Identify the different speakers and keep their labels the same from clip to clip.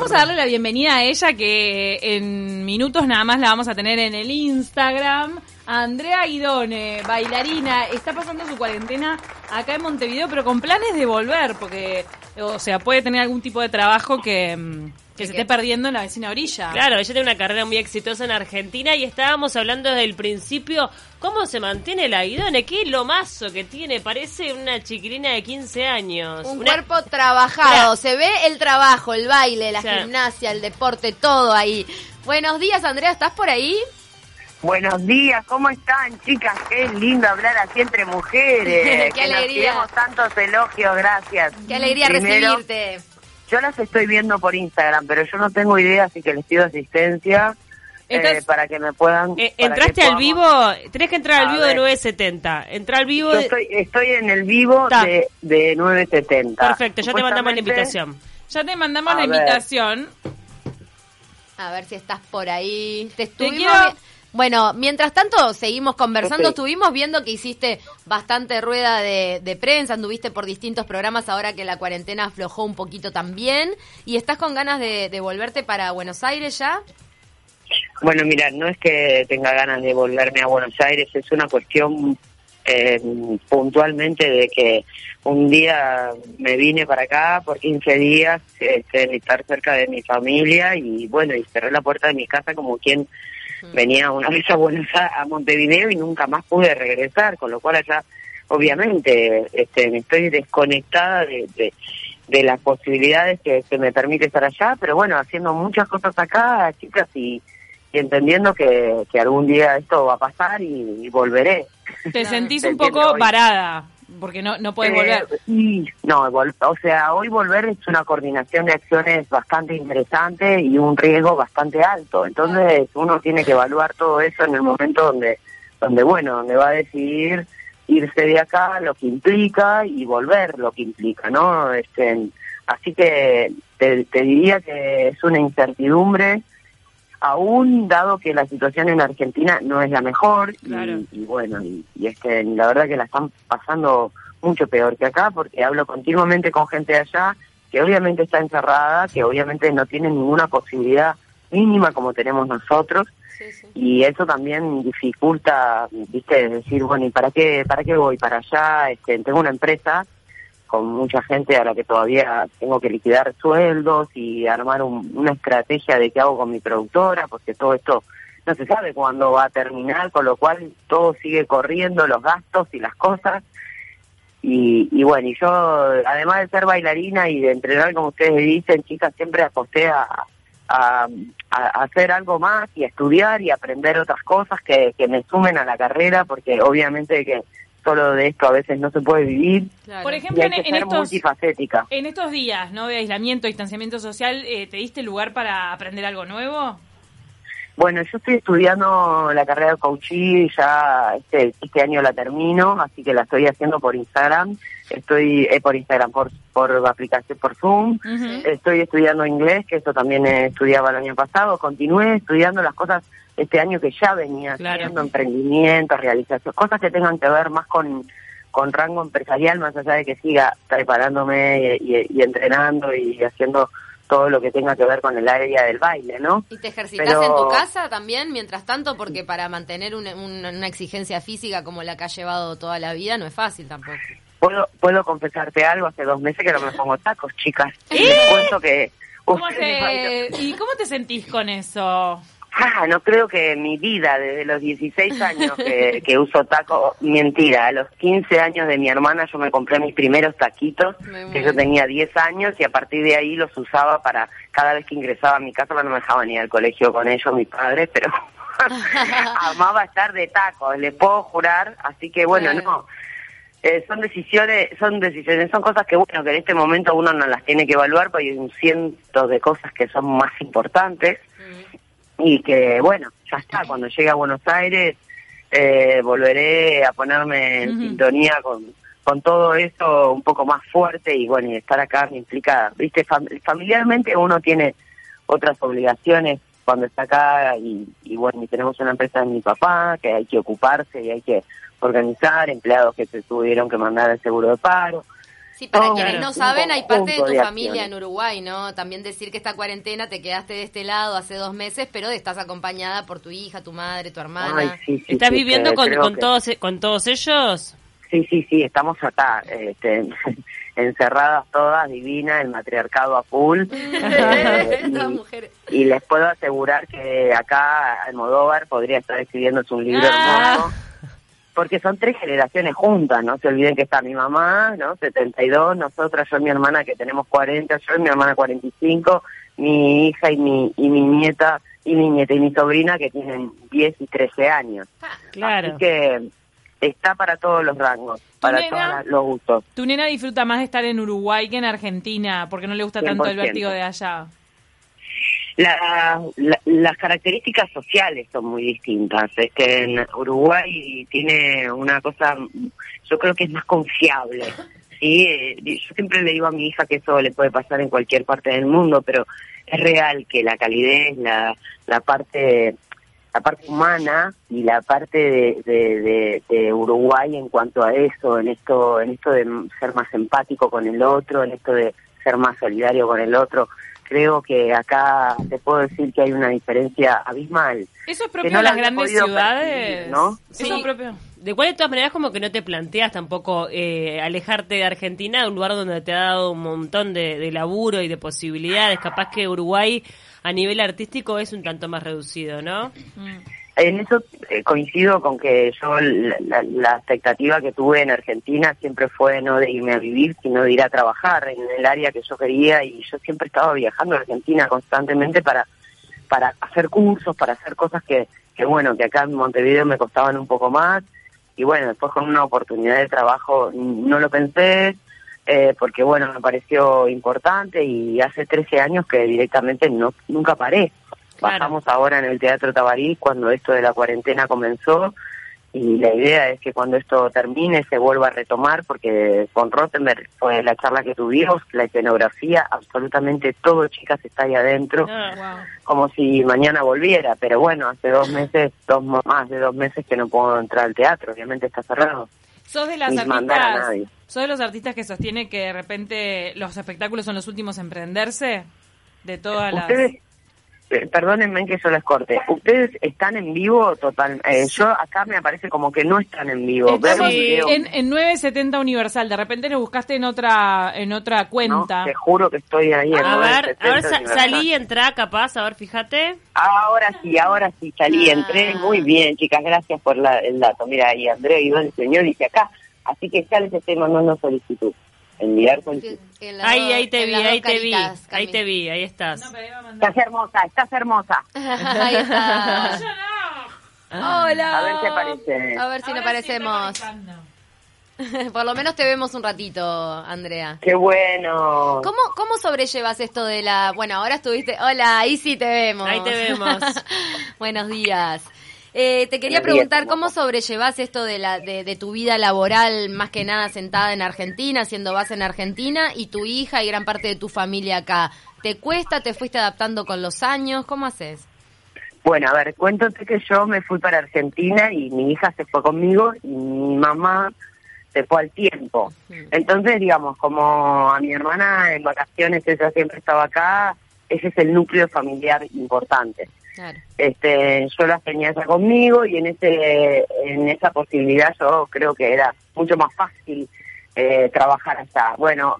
Speaker 1: vamos a darle la bienvenida a ella que en minutos nada más la vamos a tener en el Instagram. Andrea Guidone, bailarina, está pasando su cuarentena acá en Montevideo, pero con planes de volver, porque, o sea, puede tener algún tipo de trabajo que, mm, que se esté perdiendo en la vecina orilla.
Speaker 2: Claro, ella tiene una carrera muy exitosa en Argentina y estábamos hablando desde el principio cómo se mantiene la Guidone, qué lomazo que tiene, parece una chiquilina de 15 años.
Speaker 3: Un
Speaker 2: Una-
Speaker 3: cuerpo trabajado, se ve el trabajo, el baile, la gimnasia, el deporte, todo ahí. Buenos días, Andrea, ¿estás por ahí?
Speaker 4: Buenos días, ¿cómo están, chicas? Qué lindo hablar así entre mujeres.
Speaker 3: Qué
Speaker 4: que nos
Speaker 3: alegría.
Speaker 4: tantos elogios, gracias.
Speaker 3: Qué alegría
Speaker 4: Primero,
Speaker 3: recibirte.
Speaker 4: Yo las estoy viendo por Instagram, pero yo no tengo idea, así que les pido asistencia eh, para que me puedan...
Speaker 2: Eh, ¿Entraste al vivo? Tenés que entrar al vivo de
Speaker 4: ver.
Speaker 2: 970. Entra al vivo
Speaker 4: Yo
Speaker 2: de...
Speaker 4: estoy, estoy en el vivo de, de 970.
Speaker 2: Perfecto, ya te mandamos la invitación.
Speaker 1: Ya te mandamos la
Speaker 4: ver.
Speaker 1: invitación.
Speaker 3: A ver si estás por ahí. Te
Speaker 1: Te
Speaker 3: estuvimos
Speaker 1: quiero-
Speaker 3: vi- Bueno, mientras tanto, seguimos conversando. Estuvimos viendo que hiciste bastante rueda de, de prensa, anduviste por distintos programas ahora que la cuarentena aflojó un poquito también. ¿Y estás con ganas de, de volverte para Buenos Aires ya?
Speaker 4: Bueno, mira, no es que tenga ganas de volverme a Buenos Aires, es una cuestión eh, puntualmente de que un día me vine para acá por 15 días, este, estar cerca de mi familia y bueno, y cerré la puerta de mi casa como quien venía una vez a Buenos Aires, a Montevideo y nunca más pude regresar, con lo cual allá obviamente este, me estoy desconectada de, de, de las posibilidades que, que me permite estar allá, pero bueno, haciendo muchas cosas acá, chicas, y, y entendiendo que, que algún día esto va a pasar y, y volveré.
Speaker 1: Te sentís un poco varada, porque no, no puedes
Speaker 4: Eh,
Speaker 1: volver.
Speaker 4: y- no, o sea, hoy volver es una coordinación de acciones bastante interesante y un riesgo bastante alto. Entonces uno tiene que evaluar todo eso en el momento donde, donde bueno, donde va a decidir irse de acá, lo que implica y volver lo que implica, ¿no? Este, así que te, te diría que es una incertidumbre aún dado que la situación en Argentina no es la mejor y-
Speaker 1: Claro.
Speaker 4: y, bueno y, y es que la verdad que la están pasando mucho peor que acá porque hablo continuamente con gente de allá que obviamente está encerrada que obviamente no tiene ninguna posibilidad mínima como tenemos nosotros y eso también dificulta viste decir bueno y para qué para qué voy para allá este tengo una empresa con mucha gente a la que todavía tengo que liquidar sueldos y armar un- una estrategia de qué hago con mi productora, porque todo esto no se sabe cuándo va a terminar, con lo cual todo sigue corriendo, los gastos y las cosas. Y, y bueno, y yo, además de ser bailarina y de entrenar, como ustedes dicen, chicas, siempre aposté a, a, hacer algo más y a estudiar y aprender otras cosas que me sumen a la carrera, porque obviamente que solo de esto a veces no se puede vivir
Speaker 1: Por
Speaker 4: y
Speaker 1: ejemplo,
Speaker 4: hay
Speaker 1: en,
Speaker 4: que
Speaker 1: en
Speaker 4: ser
Speaker 1: estos,
Speaker 4: multifacética.
Speaker 1: en estos días ¿no? de aislamiento, distanciamiento social, eh, ¿te diste lugar para aprender algo nuevo?
Speaker 4: Bueno, yo estoy estudiando la carrera de coaching, ya este, este año la termino, así que la estoy haciendo por Instagram, estoy eh, por Instagram, por, por aplicación, por Zoom, estoy estudiando inglés, que eso también eh, estudiaba el año pasado, continué estudiando las cosas este año que ya venía
Speaker 1: Claro.
Speaker 4: haciendo, emprendimiento, realización, cosas que tengan que ver más con, con rango empresarial, más allá de que siga preparándome y, y- y entrenando y haciendo todo lo que tenga que ver con el área del baile, ¿no?
Speaker 3: ¿Y te ejercitas
Speaker 4: Pero-
Speaker 3: en tu casa también mientras tanto? Porque para mantener una, una- una exigencia física como la que has llevado toda la vida no es fácil tampoco.
Speaker 4: Puedo, puedo confesarte algo, hace dos meses que no me pongo tacos, chicas. Les cuento que...
Speaker 1: ¿Cómo
Speaker 4: ustedes
Speaker 1: te- ¿Y cómo te sentís con eso?
Speaker 4: Ah, no creo que mi vida, desde los 16 años que, que uso taco, mentira, a los 15 años de mi hermana yo me compré mis primeros taquitos, que yo tenía 10 años y a partir de ahí los usaba para cada vez que ingresaba a mi casa, no me dejaban ir al colegio con ellos mis padres, pero amaba estar de tacos, les puedo jurar, así que bueno, no. Eh, son decisiones, son decisiones, son cosas que bueno que en este momento uno no las tiene que evaluar porque hay un ciento de cosas que son más importantes y que bueno, ya está, cuando llegue a Buenos Aires eh, volveré a ponerme en sintonía con, con todo eso un poco más fuerte y bueno, y estar acá me implica, viste, Fam- familiarmente uno tiene otras obligaciones cuando está acá y, y bueno, y tenemos una empresa de mi papá que hay que ocuparse y hay que organizar, empleados que se tuvieron que mandar el seguro de paro.
Speaker 3: Sí, para
Speaker 4: todo
Speaker 3: quienes no saben, hay parte de tu
Speaker 4: de
Speaker 3: familia en. Uruguay, ¿no? También decir que esta cuarentena te quedaste de este lado hace dos meses, pero estás acompañada por tu hija, tu madre, tu hermana.
Speaker 4: Ay, sí, sí,
Speaker 2: ¿Estás
Speaker 4: sí,
Speaker 2: viviendo
Speaker 4: que
Speaker 2: con,
Speaker 4: creo
Speaker 2: con
Speaker 4: que-
Speaker 2: todos con todos ellos?
Speaker 4: Sí, sí, sí, estamos acá, este, encerradas todas, divina, el matriarcado a full. Eh. Y les puedo asegurar que acá Almodóvar podría estar escribiéndose un libro
Speaker 2: Ah.
Speaker 4: hermoso. Porque son tres generaciones juntas, no se olviden que está mi mamá, ¿no? 72, nosotras, yo y mi hermana que tenemos 40, yo y mi hermana 45, mi hija y mi, y mi nieta, y mi nieta y mi sobrina que tienen 10 y 13 años.
Speaker 2: Claro.
Speaker 4: Así que está para todos los rangos, para todos los gustos.
Speaker 1: Tu nena disfruta más de estar en Uruguay que en Argentina, porque no le gusta tanto el
Speaker 4: 100%.
Speaker 1: vértigo de allá.
Speaker 4: La- la- las características sociales son muy distintas. Es que en Uruguay tiene una cosa, yo creo que es más confiable. ¿sí? Eh, Yo siempre le digo a mi hija que eso le puede pasar en cualquier parte del mundo, pero es real que la calidez, la, la parte la parte humana y la parte de, de- de- de Uruguay en cuanto a eso, en esto, en esto de ser más empático con el otro, en esto de ser más solidario con el otro, creo que acá te puedo decir que hay una diferencia abismal.
Speaker 1: Eso es propio
Speaker 4: no
Speaker 1: de
Speaker 4: la
Speaker 1: las grandes ciudades.
Speaker 4: percibir, ¿no?
Speaker 1: Eso
Speaker 2: Sí.
Speaker 1: es propio.
Speaker 2: De cual de todas maneras como que no te planteas tampoco eh, alejarte de Argentina, un lugar donde te ha dado un montón de, de laburo y de posibilidades. Capaz que Uruguay a nivel artístico es un tanto más reducido, ¿no?
Speaker 1: Mm.
Speaker 4: En eso eh, coincido con que yo la, expectativa que tuve en Argentina siempre fue no de irme a vivir, sino de ir a trabajar en el área que yo quería y yo siempre estaba viajando a Argentina constantemente para para hacer cursos, para hacer cosas que, que bueno, que acá en Montevideo me costaban un poco más y bueno, después con una oportunidad de trabajo no lo pensé eh, porque bueno, me pareció importante y hace 13 años que directamente no nunca paré.
Speaker 2: Claro.
Speaker 4: Bajamos ahora en el Teatro Tabarís cuando esto de la cuarentena comenzó y la idea es que cuando esto termine se vuelva a retomar porque con Rottenberg fue la charla que tuvimos, la escenografía, absolutamente todo, chicas, está ahí adentro,
Speaker 2: Ah,
Speaker 1: Wow.
Speaker 4: como si mañana volviera, pero bueno, hace dos meses, dos más de dos meses que no puedo entrar al teatro, obviamente está cerrado.
Speaker 1: Sos de las
Speaker 4: a
Speaker 1: artistas. Sos de los artistas que sostiene que de repente los espectáculos son los últimos en prenderse de todas las.
Speaker 4: Ustedes, perdónenme que yo les corte, ustedes están en vivo total, eh, yo acá me aparece como que no están en vivo, ver
Speaker 1: Estamos en, en 970 Universal. De repente lo buscaste en otra en otra
Speaker 4: ¿no?
Speaker 1: cuenta.
Speaker 4: te juro que estoy ahí en
Speaker 2: A ver,
Speaker 4: 970
Speaker 2: a ver, sa-
Speaker 4: Universal.
Speaker 2: salí, entrá, capaz, a ver, fíjate.
Speaker 4: Ahora sí, ahora sí, salí,
Speaker 3: Ah.
Speaker 4: entré muy bien, chicas, gracias por la- el dato. Mira, ahí Andrea Iván, el señor, dice acá, así que ya les estoy mandando solicitud. Enviar
Speaker 3: las
Speaker 2: Ahí, ahí te vi, ahí te vi, ahí te vi, ahí estás.
Speaker 4: Estás hermosa, estás hermosa.
Speaker 3: ahí está. Hola.
Speaker 4: A ver qué parece.
Speaker 3: A ver si nos parecemos. Por lo menos te vemos un ratito, Andrea.
Speaker 4: Qué bueno.
Speaker 3: ¿Cómo, ¿Cómo sobrellevas esto de la... Bueno, ahora estuviste... Hola, ahí sí te vemos.
Speaker 2: Ahí te vemos.
Speaker 3: Buenos días. Eh, te quería preguntar. ¿cómo sobrellevas esto de, la, de, de tu vida laboral, más que nada sentada en Argentina, siendo base en Argentina, y tu hija y gran parte de tu familia acá? ¿Te cuesta? ¿Te fuiste adaptando con los años? ¿Cómo haces?
Speaker 4: Bueno, a ver, cuéntate que yo me fui para Argentina y mi hija se fue conmigo y mi mamá se fue al tiempo. Entonces, digamos, como a mi hermana en vacaciones ella siempre estaba acá, ese es el núcleo familiar importante.
Speaker 3: Claro.
Speaker 4: este yo las tenía ya conmigo y en ese en esa posibilidad yo creo que era mucho más fácil eh, trabajar allá. Bueno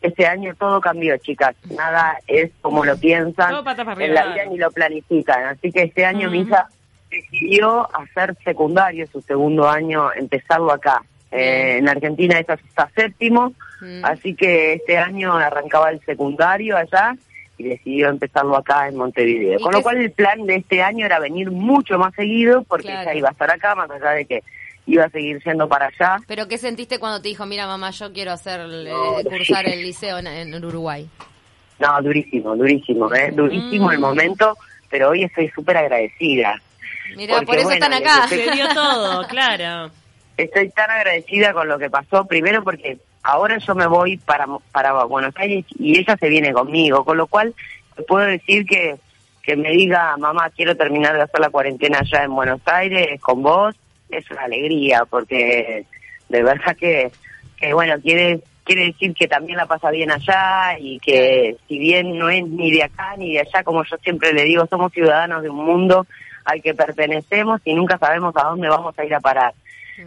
Speaker 4: este año todo cambió chicas. Nada es como lo piensan.
Speaker 1: Todo para
Speaker 4: en la vida ni lo planifican. Así que este año mi hija decidió hacer secundario su segundo año empezarlo acá. Eh, en Argentina está séptimo
Speaker 3: Mm.
Speaker 4: así que este año arrancaba el secundario allá y decidió empezarlo acá en Montevideo.
Speaker 3: ¿Y
Speaker 4: Con lo cual el plan de este año era venir mucho más seguido porque
Speaker 3: Claro.
Speaker 4: ella iba a estar acá, más allá de que iba a seguir yendo para allá.
Speaker 3: ¿Pero qué sentiste cuando te dijo, mira mamá, yo quiero hacer eh, cursar el liceo en, en Uruguay?
Speaker 4: No, durísimo, durísimo, ¿eh? durísimo el
Speaker 3: Mm.
Speaker 4: momento, pero hoy estoy súper agradecida.
Speaker 3: Mira, por eso
Speaker 4: bueno,
Speaker 3: están acá.
Speaker 2: Se dio todo, claro.
Speaker 4: Estoy tan agradecida con lo que pasó, primero porque ahora yo me voy para, para Buenos Aires y ella se viene conmigo, con lo cual puedo decir que, que me diga, mamá, quiero terminar de hacer la cuarentena allá en Buenos Aires con vos, es una alegría, porque de verdad que, que bueno, quiere, quiere decir que también la pasa bien allá y que si bien no es ni de acá ni de allá, como yo siempre le digo, somos ciudadanos de un mundo al que pertenecemos y nunca sabemos a dónde vamos a ir a parar.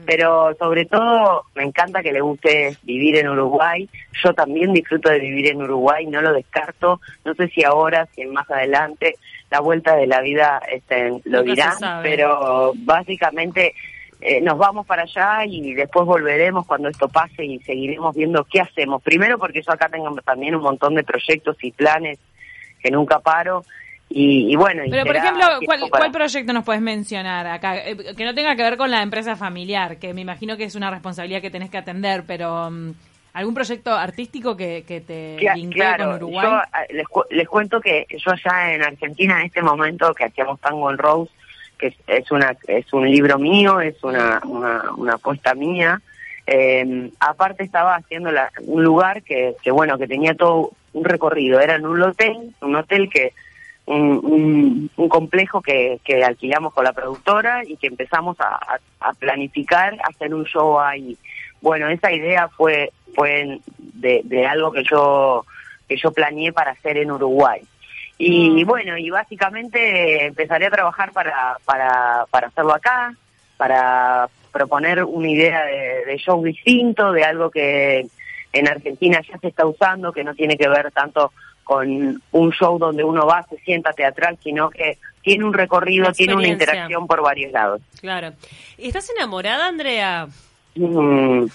Speaker 4: Pero sobre todo me encanta que le guste vivir en Uruguay. Yo también disfruto de vivir en Uruguay, no lo descarto. No sé si ahora, si más adelante, la vuelta de la vida este, lo dirán, pero básicamente eh, nos vamos para allá y después volveremos cuando esto pase y seguiremos viendo qué hacemos. Primero porque yo acá tengo también un montón de proyectos y planes que nunca paro y, bueno.
Speaker 1: Pero, por ejemplo, ¿cuál, proyecto nos puedes mencionar acá? Eh, que no tenga que ver con la empresa familiar, que me imagino que es una responsabilidad que tenés que atender, pero mm, ¿algún proyecto artístico que, que te
Speaker 4: vincule con Uruguay? Yo, ah, les, les, cuento que yo allá en Argentina, en este momento que hacíamos Tango en Rose, que es, una es un libro mío, es una, una, una apuesta mía. Eh, aparte estaba haciendo un lugar que, que, bueno, que tenía todo un recorrido. Era en un hotel, un hotel que un, un, complejo que, que, alquilamos con la productora y que empezamos a, a, planificar hacer un show ahí. Bueno, esa idea fue fue de, de, algo que yo que yo planeé para hacer en Uruguay. Y mm. bueno, y básicamente empezaré a trabajar para, para, para hacerlo acá, para proponer una idea de, de show distinto, de algo que en Argentina ya se está usando, que no tiene que ver tanto con un show donde uno va, se sienta teatral, sino que tiene un recorrido, tiene una interacción por varios lados.
Speaker 2: Claro. ¿Estás enamorada, Andrea?
Speaker 4: Mm,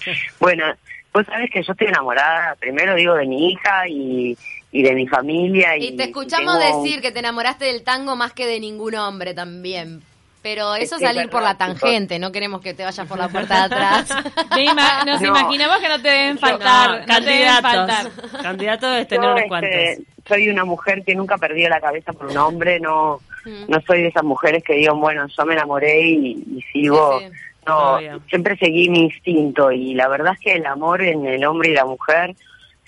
Speaker 4: bueno, pues sabes que yo estoy enamorada, primero digo, de mi hija y, y de mi familia.
Speaker 3: Y, te escuchamos decir que te enamoraste del tango más que de ningún hombre también. Pero eso es salir por la tangente, no queremos que te vayas por la puerta de atrás.
Speaker 1: nos imaginamos que no te deben faltar, candidatos.
Speaker 2: Candidatos es tener unos cuantos. Este,
Speaker 4: soy una mujer que nunca perdió la cabeza por un hombre, no mm. no soy de esas mujeres que digo, bueno, yo me enamoré y, sigo... No, siempre seguí mi instinto y la verdad es que el amor en el hombre y la mujer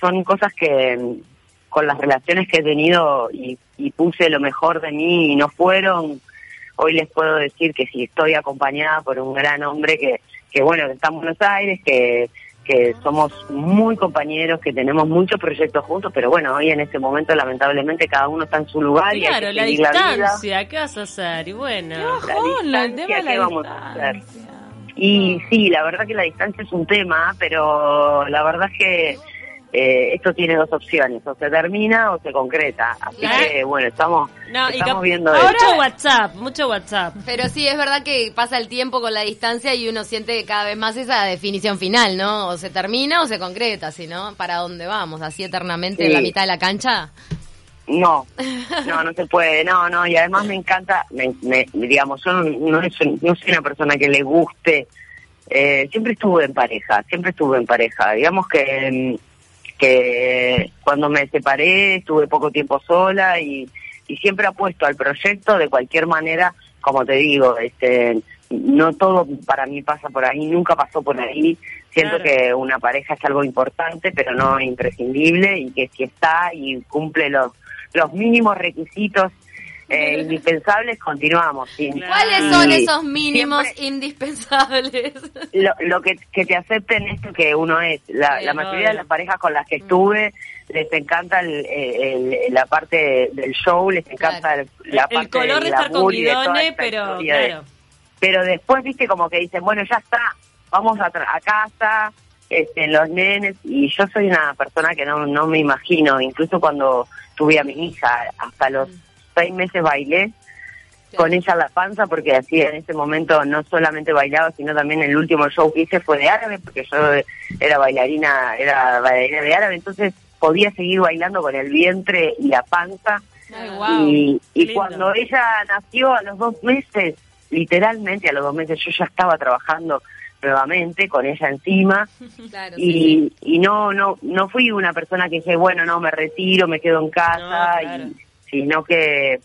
Speaker 4: son cosas que con las relaciones que he tenido y, y puse lo mejor de mí y no fueron hoy les puedo decir que si estoy acompañada por un gran hombre que, que bueno, que está en Buenos Aires, que, que somos muy compañeros, que tenemos muchos proyectos juntos, pero bueno, hoy en este momento lamentablemente cada uno está en su lugar
Speaker 2: y hay que la distancia, ¿qué vas a hacer? Y bueno,
Speaker 4: la distancia, ¿qué vamos a hacer? Y sí, la verdad que la distancia es un tema, pero la verdad es que eh, esto tiene dos opciones, o se termina o se concreta. Así que bueno, estamos, estamos viendo
Speaker 2: Mucho WhatsApp, mucho WhatsApp.
Speaker 3: Pero sí, es verdad que pasa el tiempo con la distancia y uno siente cada vez más esa definición final, ¿no? O se termina o se concreta, si no, ¿para dónde vamos? ¿Así eternamente en la mitad de la cancha?
Speaker 4: No, no, no se puede, no, no, y además me encanta, me, digamos, yo no, no, soy una persona que le guste, eh, siempre estuve en pareja, siempre estuve en pareja, digamos que mm, que cuando me separé estuve poco tiempo sola y, y siempre apuesto al proyecto de cualquier manera, como te digo, este no todo para mí pasa por ahí, nunca pasó por ahí. Siento que una pareja es algo importante, pero no imprescindible y que si está y cumple los los mínimos requisitos eh, indispensables, continuamos.
Speaker 3: ¿Cuáles son esos mínimos indispensables?
Speaker 4: Lo, lo que, que, te acepten esto que uno es. La, la mayoría de las parejas con las que mm. estuve les encanta el, la parte del show, les encanta la parte
Speaker 2: El color de estar con guidones, pero
Speaker 4: Pero después, viste, como que dicen, bueno, ya está, vamos a, a casa, este, los nenes, y yo soy una persona que no, no me imagino, incluso cuando tuve a mi hija, hasta los mm seis meses bailé con ella la panza porque así en ese momento no solamente bailaba sino también el último show que hice fue de árabe porque yo era bailarina era bailarina de árabe. Entonces podía seguir bailando con el vientre y la panza. Y, y cuando ella nació a los dos meses literalmente a los dos meses yo ya estaba trabajando nuevamente con ella encima. Y, y no no no fui una persona que dije bueno no me retiro me quedo en casa y sino que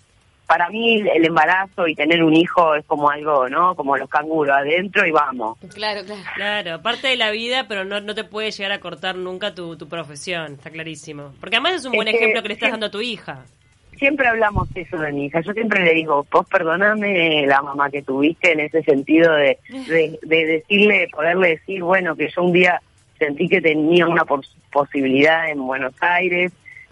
Speaker 4: para mí el embarazo y tener un hijo es como algo, ¿no? Como los canguros, adentro y vamos.
Speaker 3: Claro, claro.
Speaker 2: Claro, parte de la vida, pero no, no te puede llegar a cortar nunca tu, tu profesión, está clarísimo. Porque además es un buen ejemplo que le estás dando a tu hija.
Speaker 4: Siempre hablamos eso de mi hija. Yo siempre le digo, vos perdoname la mamá que tuviste en ese sentido de, de, de decirle, poderle decir, bueno, que yo un día sentí que tenía una pos- posibilidad en Buenos Aires,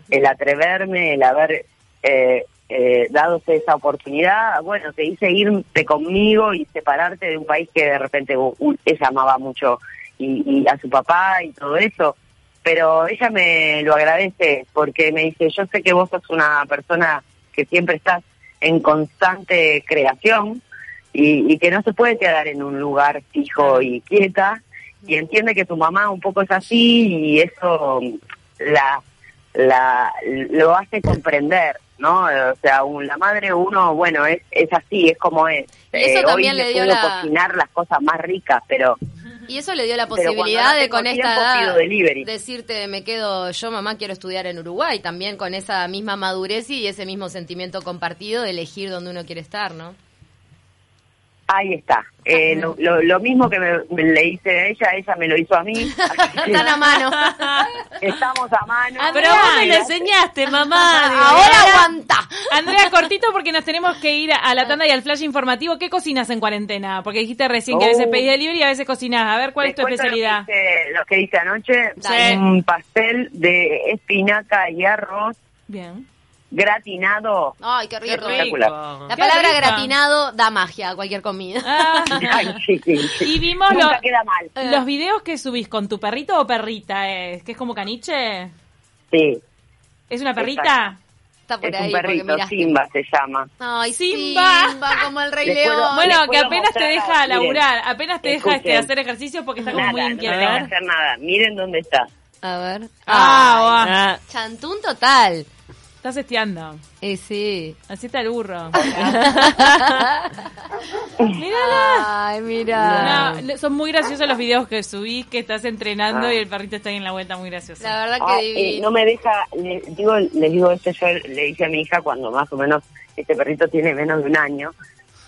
Speaker 4: el atreverme, el haber eh, eh, dado esa oportunidad, bueno, te hice irte conmigo y separarte de un país que de repente uh, ella amaba mucho y, y a su papá y todo eso. Pero ella me lo agradece porque me dice, yo sé que vos sos una persona que siempre estás en constante creación y, y que no se puede quedar en un lugar fijo y quieta y entiende que tu mamá un poco es así y eso la, la lo hace comprender, ¿no? O sea, un- la madre uno, bueno, es, es así, es como es.
Speaker 3: Y eso
Speaker 4: Eh,
Speaker 3: también
Speaker 4: hoy
Speaker 3: le dio la-
Speaker 4: cocinar las cosas más ricas, pero
Speaker 3: Y eso le dio la posibilidad de con esta edad decirte me quedo yo mamá quiero estudiar en Uruguay también con esa misma madurez y ese mismo sentimiento compartido de elegir dónde uno quiere estar, ¿no?
Speaker 4: Ahí está. Eh, lo, lo, lo mismo que me, me le hice a ella, ella me lo hizo a mí.
Speaker 3: Están a mano.
Speaker 4: estamos a mano.
Speaker 2: Pero vos me lo enseñaste, mamá.
Speaker 3: Ahora aguanta.
Speaker 1: Andrea, cortito porque nos tenemos que ir a la tanda y al flash informativo. ¿Qué cocinas en cuarentena? Porque dijiste recién que a veces
Speaker 4: Oh.
Speaker 1: pedís delivery y a veces cocinas. A ver, ¿cuál es tu especialidad?
Speaker 4: Lo que, hice, lo que hice anoche,
Speaker 3: Dale.
Speaker 4: un pastel de espinaca y arroz
Speaker 1: Bien.
Speaker 4: Gratinado.
Speaker 3: Ay, qué rico.
Speaker 2: Qué rico.
Speaker 3: La
Speaker 1: Qué
Speaker 3: palabra
Speaker 1: rico.
Speaker 3: gratinado da magia a cualquier comida.
Speaker 1: Ah,
Speaker 4: Ay, sí, sí, sí.
Speaker 1: y vimos lo-
Speaker 4: Nunca queda mal.
Speaker 1: los videos que subís con tu perrito o perrita. Es, ¿Que es como caniche?
Speaker 4: Sí,
Speaker 1: ¿Es una perrita?
Speaker 3: Está por
Speaker 4: es
Speaker 3: ahí
Speaker 4: un perrito. Simba se llama.
Speaker 3: Ay,
Speaker 1: Simba.
Speaker 3: Simba. como el Rey León.
Speaker 4: puedo-
Speaker 1: Bueno, que apenas te deja
Speaker 4: miren,
Speaker 1: laburar, apenas te deja este, hacer ejercicio porque está como
Speaker 4: Nada,
Speaker 1: muy
Speaker 4: no
Speaker 1: inquieta.
Speaker 4: tengo que hacer nada. Miren dónde está.
Speaker 3: A ver.
Speaker 1: Ah.
Speaker 2: Ah,
Speaker 3: Chantún total.
Speaker 1: Estás esteando.
Speaker 3: Eh, sí.
Speaker 1: Así está el burro. Mírala.
Speaker 3: Ay, mira.
Speaker 1: No, son muy graciosos los videos que subís, que estás entrenando
Speaker 4: Ah.
Speaker 1: y el perrito está ahí en la vuelta, muy gracioso.
Speaker 3: La verdad
Speaker 4: Ah,
Speaker 3: que
Speaker 4: eh,
Speaker 3: divino.
Speaker 4: no me deja, le digo, le digo esto yo le dije a mi hija cuando más o menos este perrito tiene menos de un año.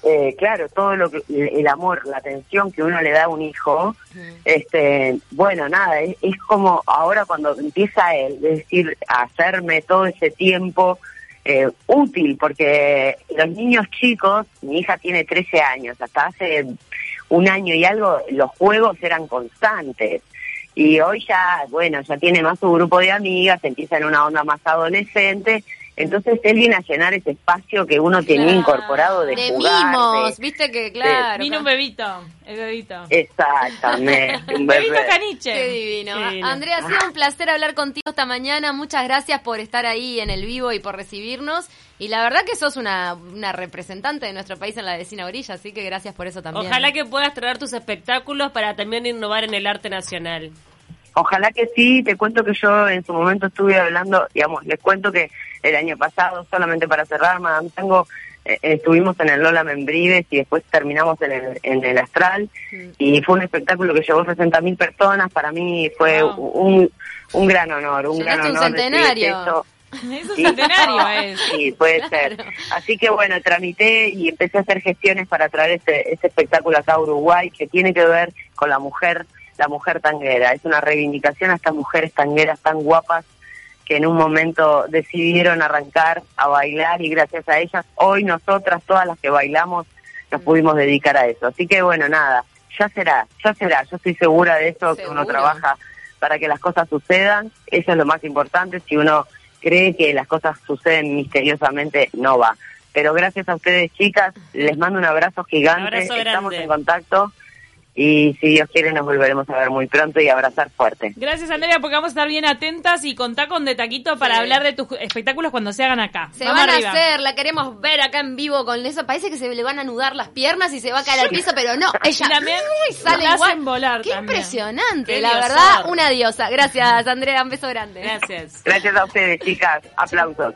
Speaker 4: Eh, claro, todo lo que el amor, la atención que uno le da a un hijo, este, bueno, nada, es, es como ahora cuando empieza él, es decir, a hacerme todo ese tiempo eh, útil, porque los niños chicos, mi hija tiene 13 años, hasta hace un año y algo, los juegos eran constantes. Y hoy ya, bueno, ya tiene más su grupo de amigas, empieza en una onda más adolescente, entonces él viene a llenar ese espacio que uno tenía
Speaker 3: Claro.
Speaker 4: incorporado de,
Speaker 3: de
Speaker 4: jugar.
Speaker 3: mimos,
Speaker 4: de-
Speaker 3: viste que claro.
Speaker 1: Vino un bebito, el bebito.
Speaker 4: Exactamente, un
Speaker 1: Bebito caniche.
Speaker 3: Qué divino.
Speaker 2: Qué divino.
Speaker 3: Andrea, ha sido un placer hablar contigo esta mañana. Muchas gracias por estar ahí en el vivo y por recibirnos. Y la verdad que sos una, una representante de nuestro país en la vecina orilla, así que gracias por eso también.
Speaker 2: Ojalá que puedas traer tus espectáculos para también innovar en el arte nacional.
Speaker 4: Ojalá que sí, te cuento que yo en su momento estuve hablando, digamos, les cuento que el año pasado, solamente para cerrar, Madame Tango, eh, estuvimos en el Lola Membrives y después terminamos en el, en el Astral y fue un espectáculo que llevó 60.000 personas, para mí fue
Speaker 1: Wow.
Speaker 4: un, un gran honor, un gran
Speaker 3: un
Speaker 4: honor. recibir
Speaker 3: centenario.
Speaker 1: Es un
Speaker 4: Sí.
Speaker 1: centenario, es.
Speaker 4: Sí, puede ser. Así que bueno, tramité y empecé a hacer gestiones para traer ese, ese espectáculo acá a Uruguay que tiene que ver con la mujer, la mujer tanguera. Es una reivindicación a estas mujeres tangueras tan guapas que en un momento decidieron arrancar a bailar y gracias a ellas hoy nosotras, todas las que bailamos, nos pudimos dedicar a eso. Así que bueno, nada, ya será, ya será. Yo estoy segura de eso, que uno trabaja para que las cosas sucedan. Eso es lo más importante. Si uno cree que las cosas suceden misteriosamente, no va. Pero gracias a ustedes, chicas, les mando un abrazo gigante.
Speaker 2: Un abrazo
Speaker 4: Estamos en contacto y si Dios quiere nos volveremos a ver muy pronto y abrazar fuerte.
Speaker 1: Gracias, Andrea, porque vamos a estar bien atentas y contá con De Taquito para
Speaker 3: Sí.
Speaker 1: hablar de tus espectáculos cuando se hagan acá.
Speaker 3: Se
Speaker 1: Vamos
Speaker 3: van
Speaker 1: arriba.
Speaker 3: a hacer, la queremos ver acá en vivo con eso. Parece que se le van a anudar las piernas y se va a caer al piso, pero no, ella
Speaker 1: Y también
Speaker 3: uy, sale
Speaker 1: la
Speaker 3: igual.
Speaker 1: hacen volar
Speaker 3: Qué
Speaker 1: también.
Speaker 3: impresionante,
Speaker 2: Qué
Speaker 3: la
Speaker 2: diosor.
Speaker 3: verdad, una diosa. Gracias, Andrea, un beso grande.
Speaker 2: Gracias.
Speaker 4: Gracias a ustedes, chicas. Aplausos.